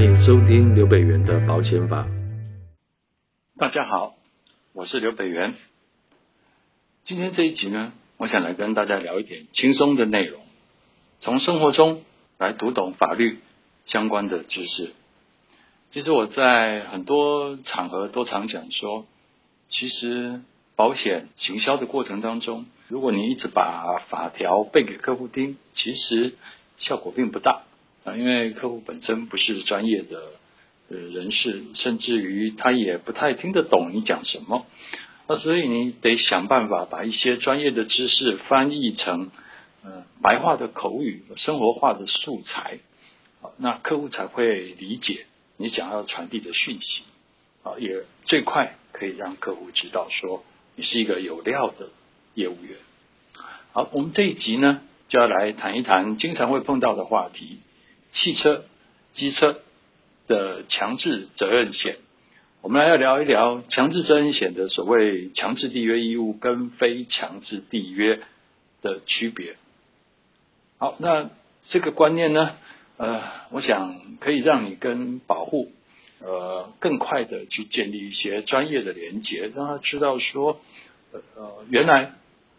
欢迎收听刘北元的保险法。大家好，我是刘北元。今天这一集呢，我想来跟大家聊一点轻松的内容，从生活中来读懂法律相关的知识。其实我在很多场合都常讲说，其实保险行销的过程当中，如果你一直把法条背给客户听，其实效果并不大啊，因为客户本身不是专业的呃人士，甚至于他也不太听得懂你讲什么，那所以你得想办法把一些专业的知识翻译成呃白话的口语、生活化的素材，啊，那客户才会理解。你想要传递的讯息，啊，也最快可以让客户知道说你是一个有料的业务员。好，我们这一集呢就要来谈一谈经常会碰到的话题：汽车、机车的强制责任险。我们来要聊一聊强制责任险的所谓强制缔约义务跟非强制缔约的区别。好，那这个观念呢？呃，我想可以让你跟保护呃更快的去建立一些专业的连接，让他知道说呃原来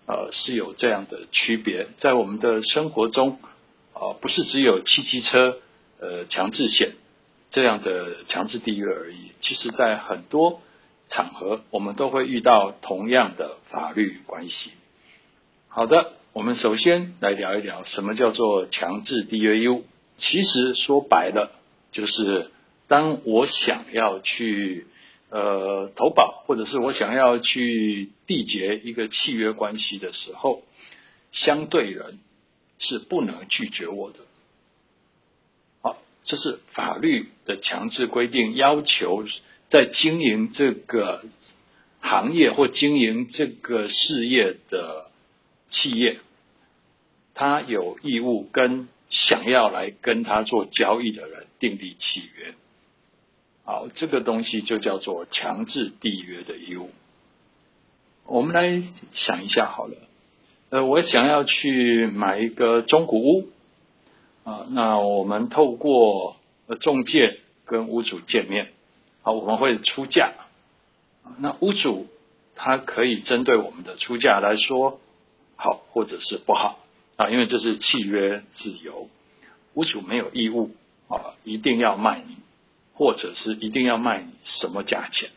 呃是有这样的区别，在我们的生活中啊、不是只有汽机车呃强制险这样的强制缔约而已，其实在很多场合我们都会遇到同样的法律关系。好的，我们首先来聊一聊什么叫做强制缔约义务。其实说白了，就是当我想要去呃投保，或者是我想要去缔结一个契约关系的时候，相对人是不能拒绝我的。好，这是法律的强制规定，要求在经营这个行业或经营这个事业的企业，他有义务跟。想要来跟他做交易的人订立契约，好，这个东西就叫做强制缔约的义务。我们来想一下好了，呃，我想要去买一个中古屋啊，那我们透过呃中介跟屋主见面，好，我们会出价，那屋主他可以针对我们的出价来说好或者是不好。啊，因为这是契约自由，屋主没有义务啊，一定要卖你，或者是一定要卖你什么价钱。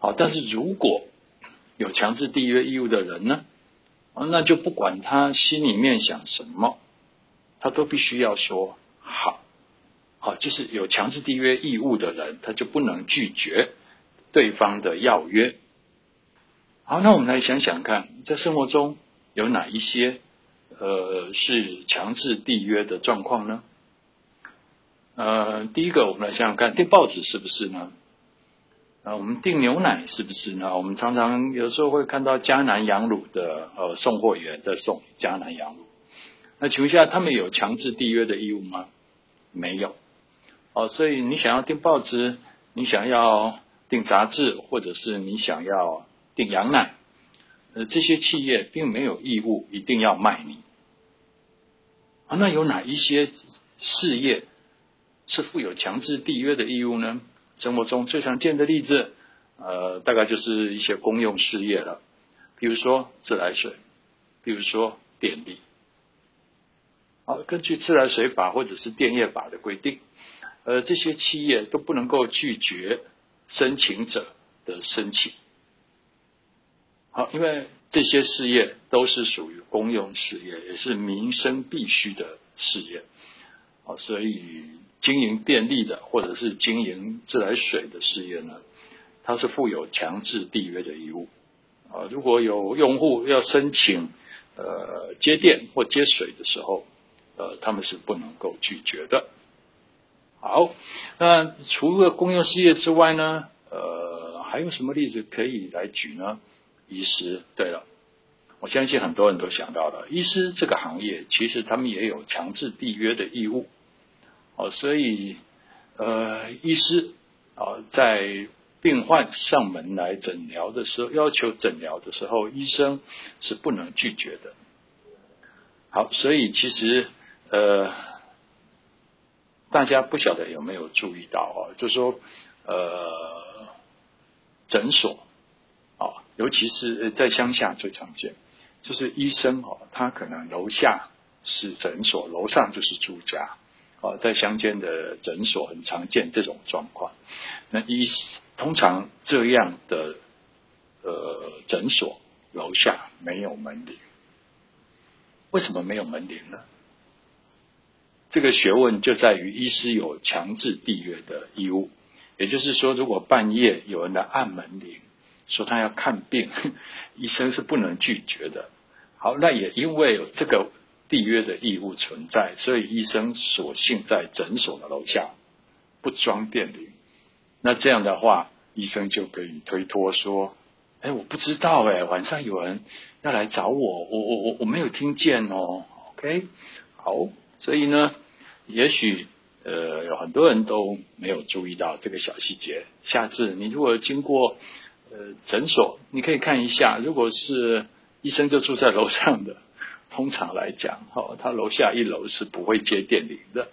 好，但是如果有强制缔约义务的人呢，那就不管他心里面想什么，他都必须要说好。好，就是有强制缔约义务的人，他就不能拒绝对方的要约。好，那我们来想想看，在生活中有哪一些？呃，是强制缔约的状况呢？呃，第一个，我们来想想看，订报纸是不是呢？啊、我们订牛奶是不是呢？我们常常有时候会看到迦南羊乳的呃送货员在送迦南羊乳。那请问一下，他们有强制缔约的义务吗？没有。哦、所以你想要订报纸，你想要订杂志，或者是你想要订羊奶。呃，这些企业并没有义务一定要卖你啊。那有哪一些事业是负有强制缔约的义务呢？生活中最常见的例子，呃，大概就是一些公用事业了，比如说自来水，比如说电力。好，根据自来水法或者是电业法的规定，呃，这些企业都不能够拒绝申请者的申请。好，因为这些事业都是属于公用事业，也是民生必须的事业。好，所以经营电力的或者是经营自来水的事业呢，它是负有强制缔约的义务。啊，如果有用户要申请呃接电或接水的时候，呃，他们是不能够拒绝的。好，那除了公用事业之外呢，呃，还有什么例子可以来举呢？医师，对了，我相信很多人都想到了，医师这个行业其实他们也有强制缔约的义务，哦，所以呃，医师啊，在病患上门来诊疗的时候，要求诊疗的时候，医生是不能拒绝的。好，所以其实呃，大家不晓得有没有注意到啊？就说，呃，诊所啊，尤其是在乡下最常见，就是医生哦，他可能楼下是诊所，楼上就是住家啊，在乡间的诊所很常见这种状况。那医师通常这样的呃诊所楼下没有门铃，为什么没有门铃呢？这个学问就在于医师有强制缔约的义务，也就是说，如果半夜有人来按门铃，说他要看病，医生是不能拒绝的。好，那也因为有这个缔约的义务存在，所以医生索性在诊所的楼下不装电铃。那这样的话，医生就可以推脱说：“哎，我不知道，哎，晚上有人要来找我，我我我我没有听见哦。”OK，好。所以呢，也许呃有很多人都没有注意到这个小细节。下次你如果经过呃诊所，你可以看一下，如果是医生就住在楼上的，通常来讲，哦，他楼下一楼是不会接电铃的。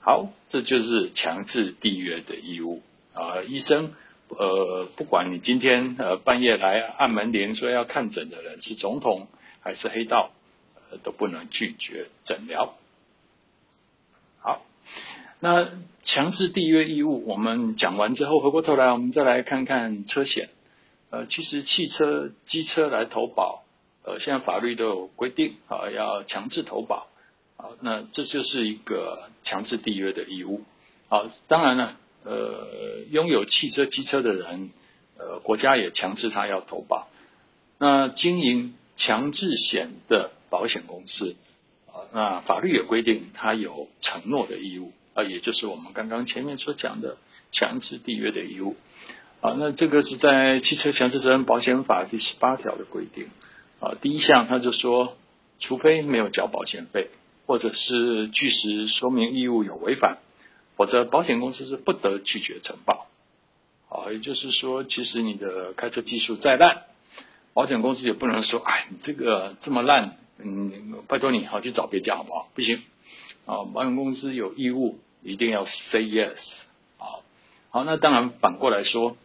好，这就是强制缔约的义务啊，呃。医生呃，不管你今天呃半夜来按门铃说要看诊的人是总统还是黑道。都不能拒绝诊疗。好，那强制缔约义务我们讲完之后，回过头来我们再来看看车险。呃，其实汽车、机车来投保，呃，现在法律都有规定啊，要强制投保。啊，那这就是一个强制缔约的义务。好，当然了，呃，拥有汽车、机车的人，呃，国家也强制他要投保。那经营强制险的。保险公司啊，那法律也规定，他有承诺的义务啊，也就是我们刚刚前面所讲的强制缔约的义务啊。那这个是在《汽车强制责任保险法》第十八条的规定啊。第一项，他就说，除非没有交保险费，或者是据实说明义务有违反，否则保险公司是不得拒绝承保啊。也就是说，其实你的开车技术再烂，保险公司也不能说，哎，你这个这么烂。嗯，拜托你好去找别家好不好？不行啊，保险公司有义务一定要 say yes 啊。好，那当然反过来说，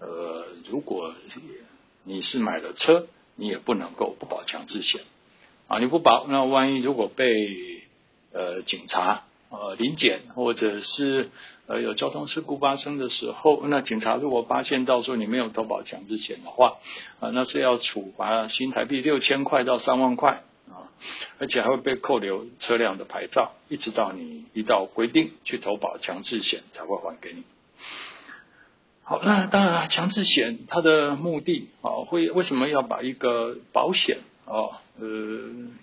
呃，如果你是买了车，你也不能够不保强制险啊。你不保，那万一如果被呃警察呃临检，或者是呃有交通事故发生的时候，那警察如果发现到说你没有投保强制险的话啊，那是要处罚新台币六千块到三万块。啊，而且还会被扣留车辆的牌照，一直到你依照规定去投保强制险才会还给你。好，那当然，强制险它的目的啊，会为什么要把一个保险啊，呃，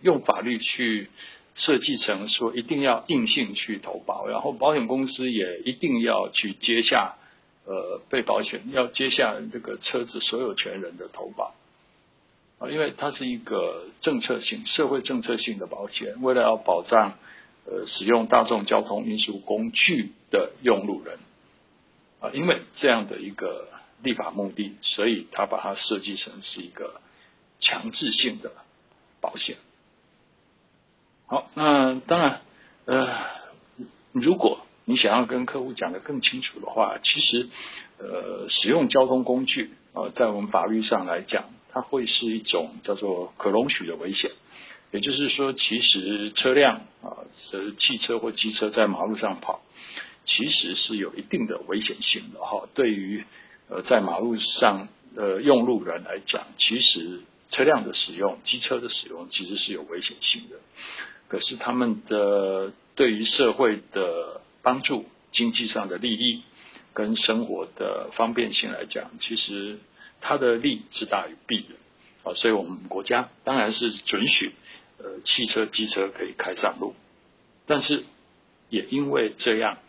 用法律去设计成说一定要硬性去投保，然后保险公司也一定要去接下呃被保险要接下这个车子所有权人的投保。啊，因为它是一个政策性、社会政策性的保险，为了要保障呃使用大众交通运输工具的用路人，啊，因为这样的一个立法目的，所以他把它设计成是一个强制性的保险。好，那当然，呃，如果你想要跟客户讲得更清楚的话，其实呃，使用交通工具啊，呃，在我们法律上来讲。它会是一种叫做可容许的危险，也就是说，其实车辆啊，是汽车或机车在马路上跑，其实是有一定的危险性的哈。对于呃在马路上的用路人来讲，其实车辆的使用、机车的使用其实是有危险性的。可是他们的对于社会的帮助、经济上的利益跟生活的方便性来讲，其实。它的利是大于弊的啊，所以我们国家当然是准许呃汽车、机车可以开上路，但是也因为这样，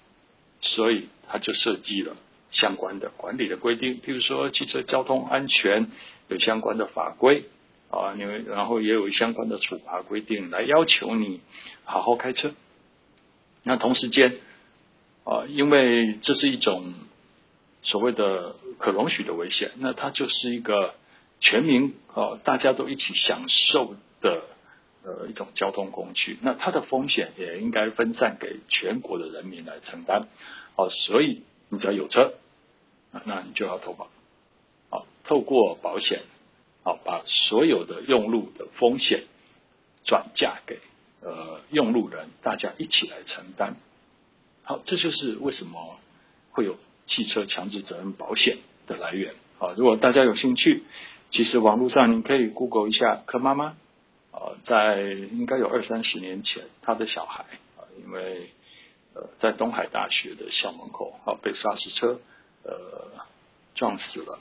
所以他就设计了相关的管理的规定，譬如说汽车交通安全有相关的法规啊，因为然后也有相关的处罚规定来要求你好好开车。那同时间啊，因为这是一种所谓的。可容许的危险，那它就是一个全民啊，大家都一起享受的呃一种交通工具，那它的风险也应该分散给全国的人民来承担。好，所以你只要有车，那你就要投保。好，透过保险，好把所有的用路的风险转嫁给呃用路人，大家一起来承担。好，这就是为什么会有汽车强制责任保险的来源。好，如果大家有兴趣，其实网络上你可以 Google 一下柯妈妈。呃，在应该有二三十年前，他的小孩啊，因为呃在东海大学的校门口啊被砂石车呃撞死了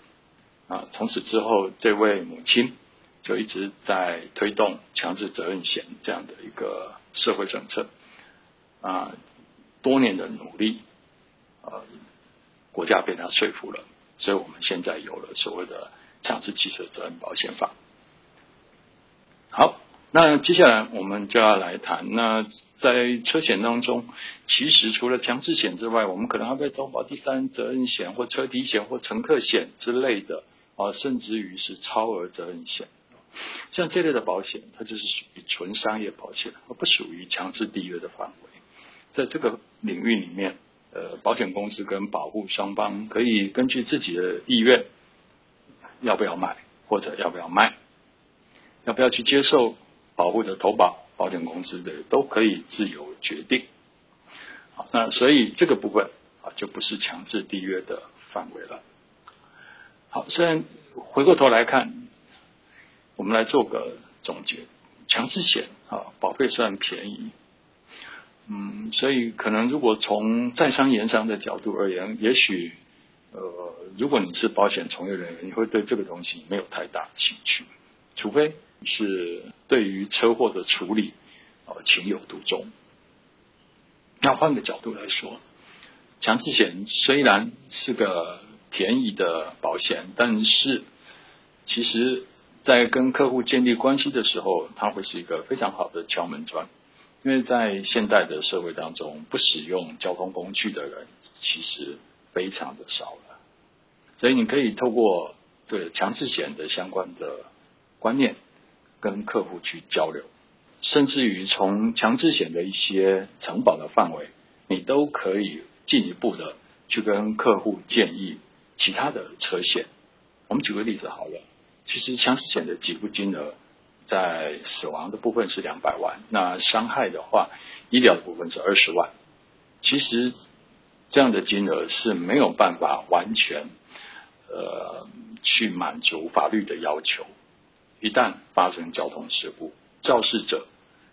啊，从此之后，这位母亲就一直在推动强制责任险这样的一个社会政策啊，多年的努力啊，国家被他说服了，所以我们现在有了所谓的强制汽车责任保险法。好，那接下来我们就要来谈。那在车险当中，其实除了强制险之外，我们可能还会投保第三责任险或车体险或乘客险之类的啊，甚至于是超额责任险。像这类的保险，它就是属于纯商业保险，而不属于强制缔约的范围。在这个领域里面，呃，保险公司跟保护双方可以根据自己的意愿，要不要买或者要不要卖。要不要去接受保护的投保？保险公司的都可以自由决定。好，那所以这个部分啊，就不是强制缔约的范围了。好，虽然回过头来看，我们来做个总结：强制险啊，保费算便宜。嗯，所以可能如果从在商言商的角度而言，也许呃，如果你是保险从业人员，你会对这个东西没有太大兴趣，除非。是对于车祸的处理，呃，情有独钟。那换个角度来说，强制险虽然是个便宜的保险，但是其实，在跟客户建立关系的时候，它会是一个非常好的敲门砖。因为在现代的社会当中，不使用交通工具的人其实非常的少了，所以你可以透过这个强制险的相关的观念。跟客户去交流，甚至于从强制险的一些承保的范围，你都可以进一步的去跟客户建议其他的车险。我们举个例子好了，其实强制险的给付金额在死亡的部分是两百万，那伤害的话，医疗的部分是二十万。其实这样的金额是没有办法完全呃去满足法律的要求。一旦发生交通事故，肇事者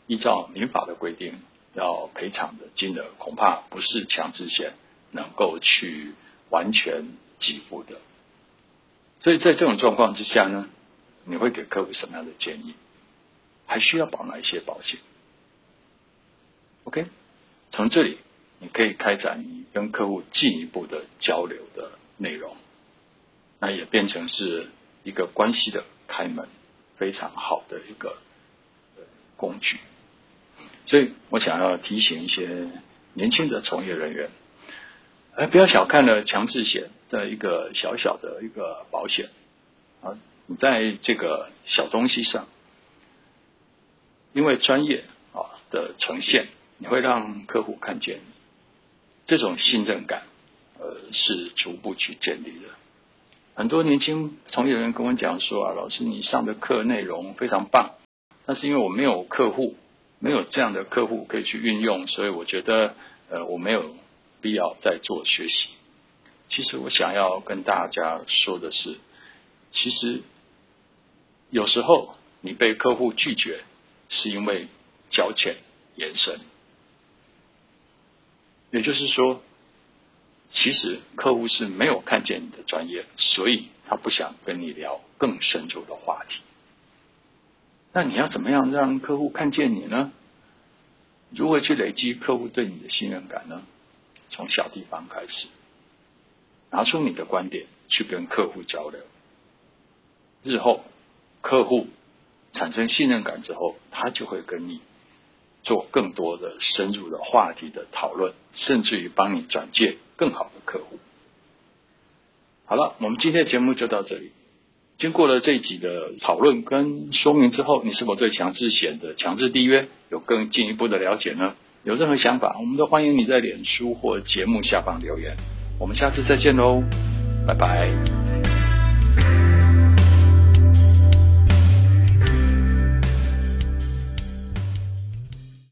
依照民法的规定要赔偿的金额，恐怕不是强制险能够去完全给付的。所以在这种状况之下呢，你会给客户什么样的建议？还需要保哪一些保险？OK，从这里你可以开展你跟客户进一步的交流的内容，那也变成是一个关系的开门。非常好的一个工具，所以我想要提醒一些年轻的从业人员，哎，不要小看了强制险的一个小小的一个保险啊，你在这个小东西上，因为专业啊的呈现，你会让客户看见这种信任感，呃，是逐步去建立的。很多年轻从业人跟我讲说啊，老师你上的课内容非常棒，但是因为我没有客户，没有这样的客户可以去运用，所以我觉得呃我没有必要再做学习。其实我想要跟大家说的是，其实有时候你被客户拒绝，是因为交浅言深，也就是说。其实客户是没有看见你的专业，所以他不想跟你聊更深入的话题。那你要怎么样让客户看见你呢？如何去累积客户对你的信任感呢？从小地方开始，拿出你的观点去跟客户交流。日后客户产生信任感之后，他就会跟你做更多的深入的话题的讨论，甚至于帮你转介更好的客户。好了，我们今天的节目就到这里。经过了这几集的讨论跟说明之后，你是否对强制险的强制缔约有更进一步的了解呢？有任何想法，我们都欢迎你在脸书或节目下方留言。我们下次再见喽，拜拜。